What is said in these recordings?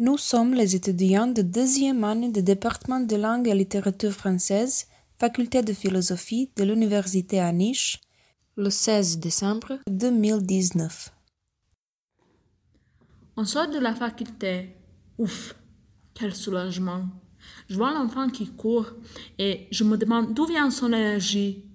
Nous sommes les étudiants de deuxième année du département de langue et littérature française, faculté de philosophie de l'université à Niche, le 16 décembre 2019. On sort de la faculté. Ouf, quel soulagement. Je vois l'enfant qui court et je me demande d'où vient son énergie.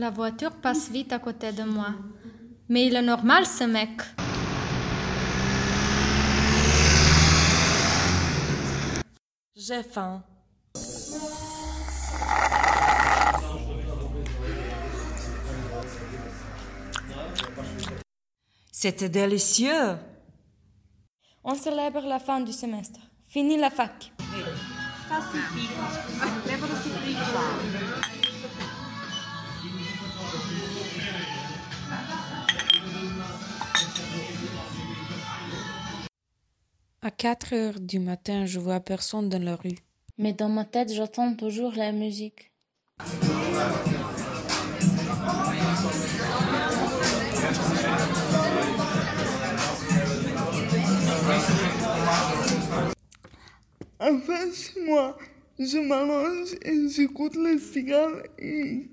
La voiture passe vite à côté de moi. Mais il est normal ce mec. J'ai faim. C'était délicieux. On célèbre la fin du semestre. Fini la fac. À 4 heures du matin, je vois personne dans la rue. Mais dans ma tête, j'entends toujours la musique. En face de moi, je m'allonge et j'écoute les cigales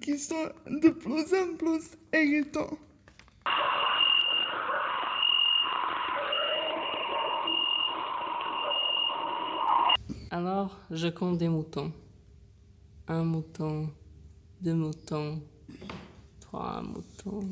qui sont de plus en plus irritants. Alors, je compte des moutons. Un mouton, deux moutons, trois moutons.